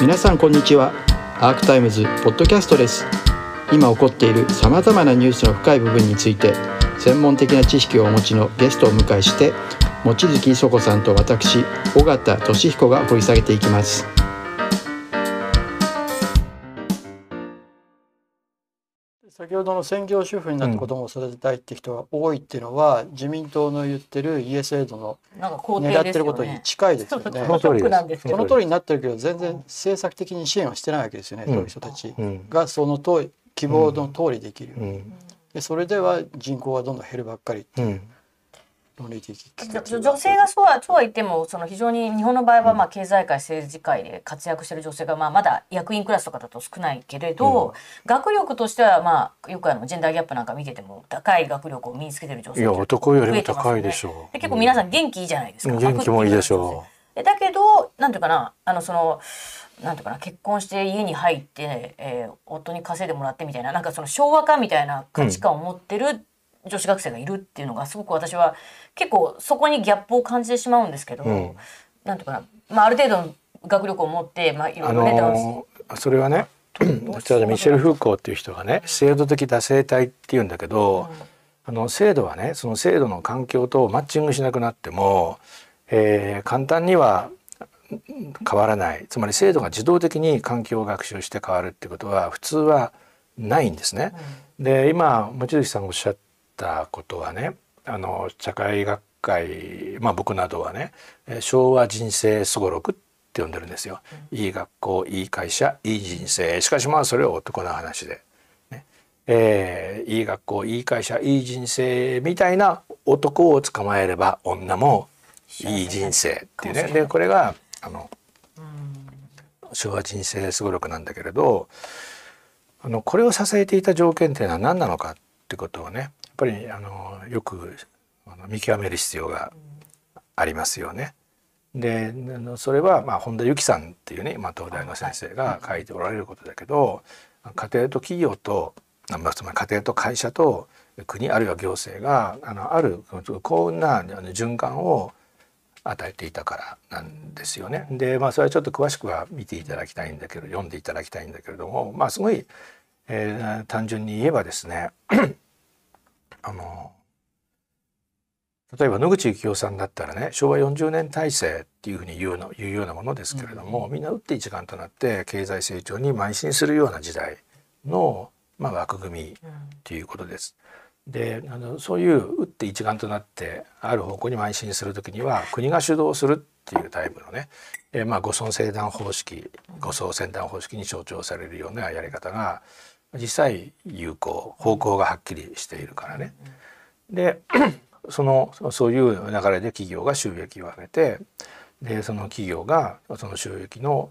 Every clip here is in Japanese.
皆さんこんにちは。アークタイムズポッドキャストです。今起こっているさまざまなニュースの深い部分について専門的な知識をお持ちのゲストを迎えして望月磯子さんと私尾形俊彦が掘り下げていきます。先ほどの専業主婦になって子供を育てたいって人が多いっていうのは、自民党の言ってるエイドの狙ってることに近いですよね。その通り。その通りになってるけど全然政策的に支援はしてないわけですよね、そういう人たち。がその通り希望の通りできる。でそれでは人口はどんどん減るばっかりっていう。論理的女性がそうはそうは言ってもその非常に日本の場合はまあ経済界政治界で活躍している女性がまあまだ役員クラスとかだと少ないけれど、うん、学力としてはまあよくあのジェンダーギャップなんか見てても高い学力を身につけてる女性いや男よりも高いでしょう、結構皆さん元気いいじゃないですか、うん、元気もいいでしょう。だけどなんていうかなあのそのなんていうかな結婚して家に入って、えー、夫に稼いでもらってみたいななんかその昭和化みたいな価値観を持ってる、うん女子学生がいるっていうのがすごく私は結構そこにギャップを感じてしまうんですけど、うん、なんていうかな、まあ、ある程度の学力を持って、まあ、いろいろね、あのー、それはねこちらでミシェル・フーコーっていう人がね制度的惰性体っていうんだけど、うん、あの制度はねその制度の環境とマッチングしなくなっても、えー、簡単には変わらない。つまり制度が自動的に環境を学習して変わるってことは普通はないんですね。うん、で今望月さんがおっしゃったことはねあの社会学会まあ僕などはね昭和人生すごろくって呼んでるんですよ、うん、いい学校いい会社いい人生。しかしまあそれは男の話で、ね。えー、いい学校いい会社いい人生みたいな男を捕まえれば女もい。い人生っていうね。でこれがあの、うん、昭和人生すごろくなんだけれどあのこれを支えていた条件っていうのは何なのかってことをねぱりあのよく見極める必要がありますよね。でそれは、まあ、本田由紀さんっていうね、まあ、東大の先生が書いておられることだけど家庭と企業と、まあ、つまり家庭と会社と国あるいは行政があのある幸運な循環を与えていたからなんですよね。でまあそれはちょっと詳しくは見ていただきたいんだけど読んでいただきたいんだけれどもまあすごい、えー、単純に言えばですねあの例えば野口幸雄さんだったらね昭和40年体制っていうふうに言うの言うようなものですけれども、うん、みんな打って一丸となって経済成長に邁進するような時代の、まあ、枠組みということです。であのそういう打って一丸となってある方向に邁進する時には国が主導するっていうタイプのね、えー、まあ護送船団方式護送船団方式に象徴されるようなやり方が実際有効方向がはっきりしているからね。で そのそういう流れで企業が収益を上げてでその企業がその収益の、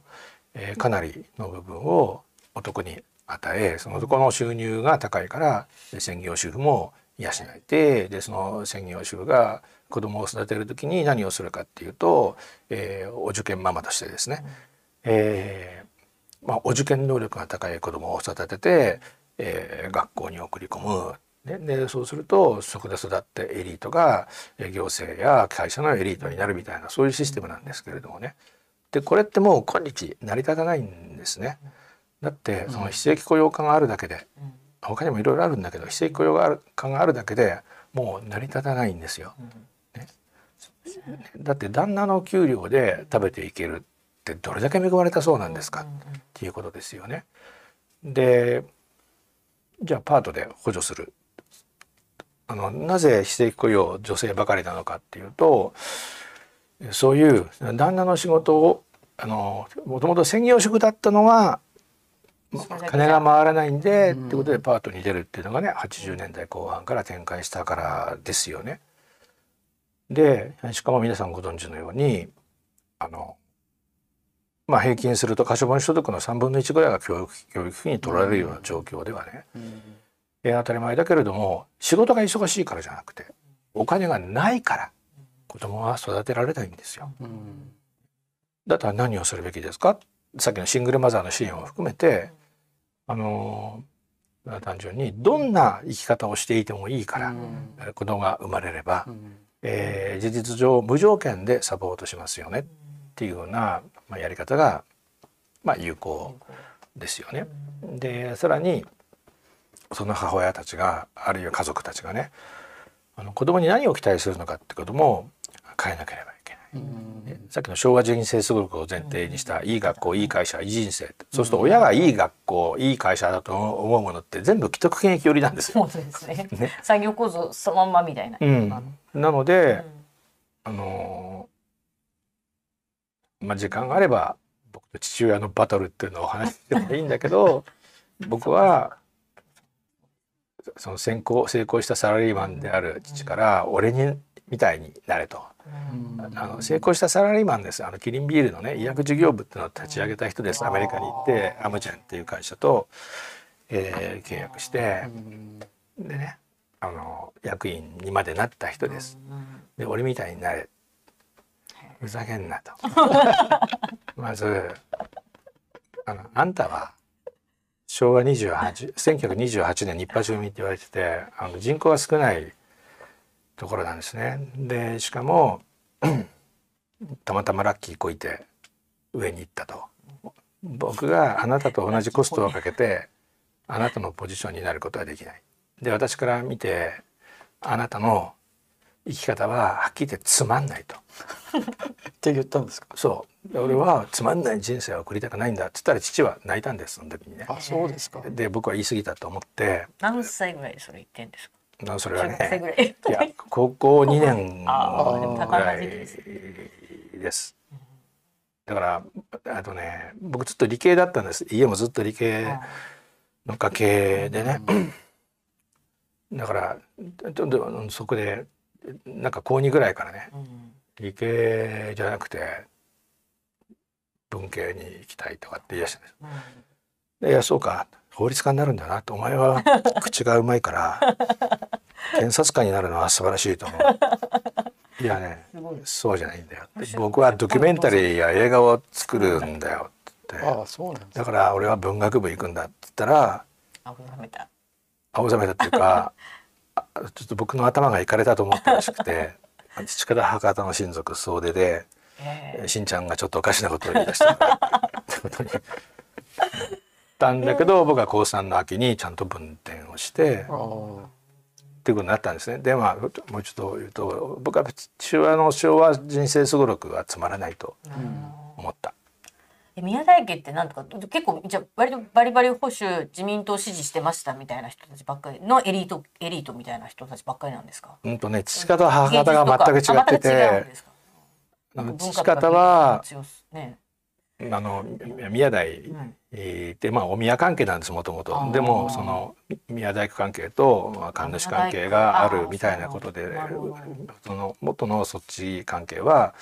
えー、かなりの部分を男に与えその男の収入が高いから専業主婦も養えてでその専業主婦が子供を育てる時に何をするかっていうと、えー、お受験ママとしてですね、えーまあ、お受験能力が高い子供を育てて、えー、学校に送り込む。ででそうするとそこで育ってエリートが行政や会社のエリートになるみたいなそういうシステムなんですけれどもね。でこれってもう今日成り立たないんですね。だってその非正規雇用化があるだけで、うん、他にもいろいろあるんだけど非正規雇用化があるだけでもう成り立たないんですよ。ね、だって旦那の給料で食べていけるってどれだけ恵まれたそうなんですかっていうことですよね。でじゃあパートで補助するあのなぜ非正規雇用女性ばかりなのかっていうとそういう旦那の仕事をあのもともと専業主婦だったのが金が回らないんで、うん、ってことでパートに出るっていうのがね80年代後半から展開したからですよね。でしかも皆さんご存知のようにあのまあ平均すると可処分所得の3分の1ぐらいが教育教育費に取られるような状況ではね、当たり前だけれども仕事が忙しいからじゃなくてお金がないから子供は育てられないんですよ。うん、だったら何をするべきですか？さっきのシングルマザーの支援を含めてあの単純にどんな生き方をしていてもいいから、うん、子供が生まれれば、うん、えー、事実上無条件でサポートしますよねっていうような、まあ、やり方がまあ、有効ですよね。でさらにその母親たちがあるいは家族たちがねあの子供に何を期待するのかってことも変えなければいけない。ねさっきの昭和人生すごくを前提にしたいい学校いい会社いい人生って。そうすると親がいい学校いい会社だと思うものって全部既得権益寄りなんですよ。そうですね。産業構造そのまんまみたいな、うん、なので、うん。あのーまあ時間があれば僕と父親のバトルっていうのをお話ししてもいいんだけど 僕はその成功成功したサラリーマンである父から俺にみたいになれと。あの成功したサラリーマンです。あのキリンビールのね医薬事業部っていうのを立ち上げた人です。アメリカに行ってアムチェンっていう会社と、えー契約してでねあの役員にまでなった人です。で俺みたいになれふざけんなと まずあのあんたは昭和28 1928年日波住民って言われててあの人口が少ないところなんですね。でしかも たまたまラッキーこいて上に行ったと。僕があなたと同じコストをかけてあなたのポジションになることはできない。で私から見てあなたの生き方ははっきり言ってつまんないと。って言ったんですか？そう。で俺はつまんない人生を送りたくないんだって言ったら父は泣いたんですその時にね。あそうですか。で僕は言い過ぎたと思って。何歳ぐらいでそれ言ってんですか？なそれはねらい。いや高校2年 ぐらいです。だからあとね僕ずっと理系だったんです。家もずっと理系の家系でね。だからそこでなんか高2ぐらいからねうん。理系じゃなくて文系に行きたいとかって言い出したんです。うんでいやそうか法律家になるんだなとお前は 口がうまいから検察官になるのは素晴らしいと思う。いやねそうじゃないんだよ。僕はドキュメンタリーや映画を作るんだよって。ああそうなんですだから俺は文学部行くんだって言ったらあごめた。青ざめたっていうかあ ちょっと僕の頭がいかれたと思ったらしくて 父方母方の親族総出でえしんちゃんがちょっとおかしなことを言い出したからってことに。たんだけど僕は高3の秋にちゃんと分転をしてっていうことになったんですね。でまあもうちょっと言うと僕は父親の昭和人生すごろくはつまらないと思った。え宮台家ってなんとか結構じゃあ割とバリバリ保守自民党支持してましたみたいな人たちばっかりのエリートエリートみたいな人たちばっかりなんですか？うんとね父方母方が全く違ってて父方はねあの宮台んえーでまあお宮関係なんですもともとでもその宮大工関係と、まあ、神主関係があるみたいなことでその元のそっち関係は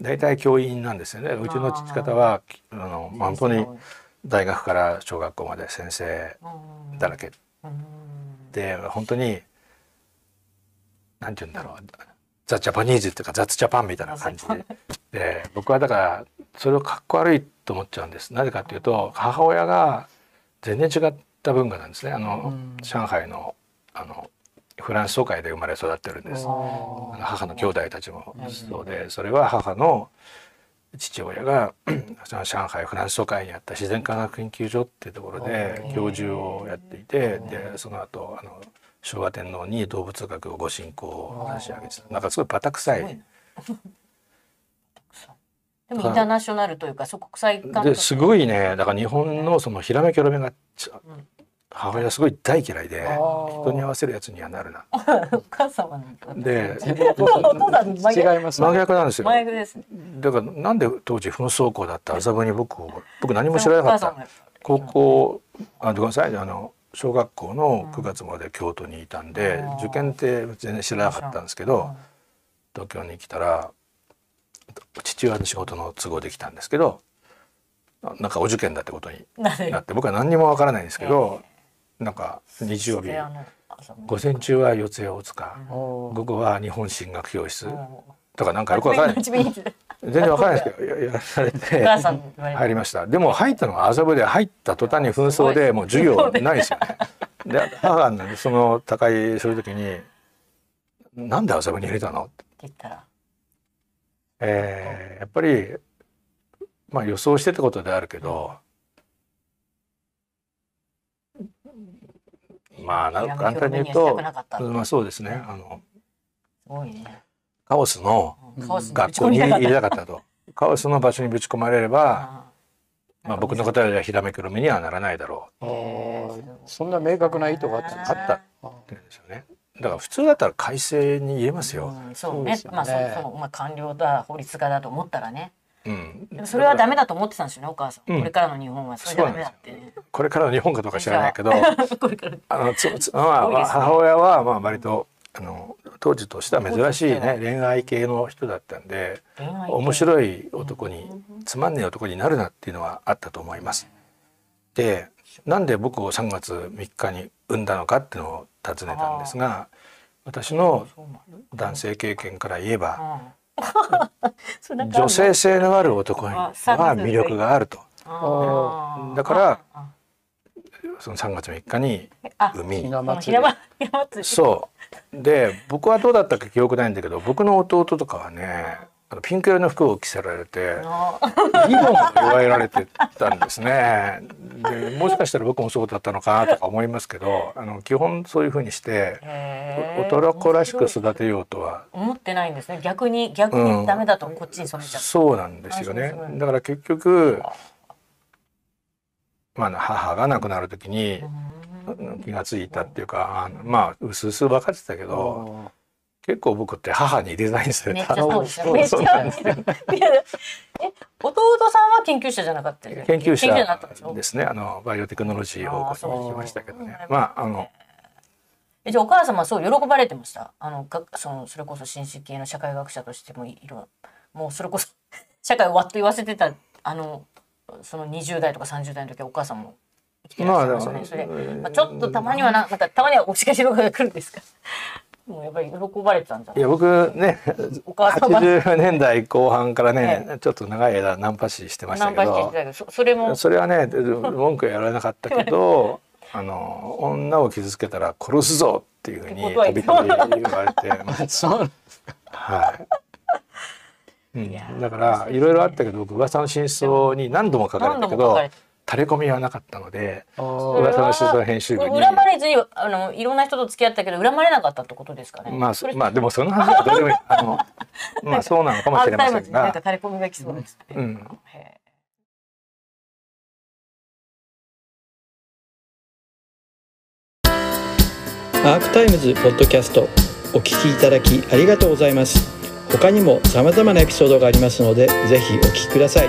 大体教員なんですよね。うちの父方はあの、まあ、本当に大学から小学校まで先生うんだらけ。うん。で本当になんて言うんだろう。ザ・ジャパニーズっていうか雑ジャパンみたいな感じで。で僕はだからそれをかっこ悪いと思っちゃうんです。なぜかっていうと母親が全然違った文化なんですね。あの、上海のあのフランス総会で生まれ育ってるんです。母の兄弟たちもそうでそれは母の父親が その上海フランス総会にあった自然科学研究所っていうところで教授をやっていてでその後あの昭和天皇に動物学をご進行を差し上げてた。なんかすごいバタ臭いでもインターナショナルというかそう国際感ですごいね。だから日本のそのひらめきょろめがち母親すごい大嫌いで人に合わせるやつにはなるな。お母様なんかで違います真逆なんですよ。真逆ですね。だからなんで当時紛争校だった麻布に僕を僕何も知らなかった。高校あごめんなさいあの小学校の9月まで京都にいたんで、うん。受験って全然知らなかったんですけど、東京に来たら父親の仕事の都合できたんですけどななんかお受験だってことになって僕は何にもわからないんですけど、なんか日曜日午前中は四谷大塚、お午後は日本進学教室。もとかなんかよくわからない。全然わからないですけどややら されおて入りました。でも入ったのは麻布で入った途端に紛争でもう授業ないですよね。で母がねその高いそういう時に「なんで麻布に入れたの?」って言ったらえー、やっぱり、まあ、予想してたことであるけど、まあなん簡単に言うと、まあ、そうですね。あのカオスの学校に入れなかったと。カオスの場所にぶち込まれれば、まあ、僕の答えはひらめくるみにはならないだろう。そんな明確な意図があった。あったんですよね。だから普通だったら改正に言えますよ、うんそうね。まあそうまあ官僚だ法律家だと思ったらね。うん。それはダメだと思ってたんですよねお母さん、うん。これからの日本は。それじゃダメだって。ねこれからの日本かどうか知らないけど。あのつつまあ ね母親はまあ割とあの当時としては珍しいね恋愛系の人だったんで面白い男につまんねえ男になるなっていうのはあったと思います。でなんで僕を3月3日に産んだのかっていうのを尋ねたんですが私の男性経験から言えば 女性性のある男には魅力があると。だからあその3月3日にあ産みそう。で僕はどうだったか記憶ないんだけど僕の弟とかはねピンク色の服を着せられてあ。リボンを祝えられてたんですね。でもしかしたら僕もそうだったのかなとか思いますけどあの基本そういうふうにして男らしく育てようとは。思ってないんですね。逆に逆にダメだとこっちに染めちゃった、そうなんですよね。だから結局まあ母が亡くなる時にうん。気がついたっていうかあのまあうすうす分かってたけど結構僕って母にデザインされめったちゃめっちゃそうです。ねいやえ、弟さんは研究者じゃなかった研究者になったんですね。あのバイオテクノロジー方向に行きましたけどね。まああのえじゃあお母様はそう喜ばれてました？あのがそのそれこそ新式系の社会学者としてもいろもうそれこそ 社会をわっと言わせてたあのその20代とか30代の時はお母さんも生きてらっしゃいましたね。まあそれ、うん。まあ、ちょっとたまにはなまたたまにはおしかしのが来るんですか？もうやっぱり喜ばれてたんじゃない？いや僕ねお母様。80年代後半からね、えちょっと長い間ナンパ師してましたけナンパしてどたけどそそれも。それはね文句はやられなかったけどあの女を傷つけたら殺すぞっていうふうにたびた。び言われてそうはい、うん。だからいろいろあったけど僕噂の真相に何度も書かれ何たけど度も書かれて垂れ込みはなかったのであ噂の真相編集部に。恨まれずにあのいろんな人と付き合ったけど恨まれなかったってことですかね。まあそれそまあでもその話はどうでもいい。あのまあそうなのかもしれませんアークタイムズになんかが垂れ込みが来そうですね。うん。へアークタイムズポッドキャストお聞きいただきありがとうございます。他にも様々なエピソードがありますのでぜひお聞きください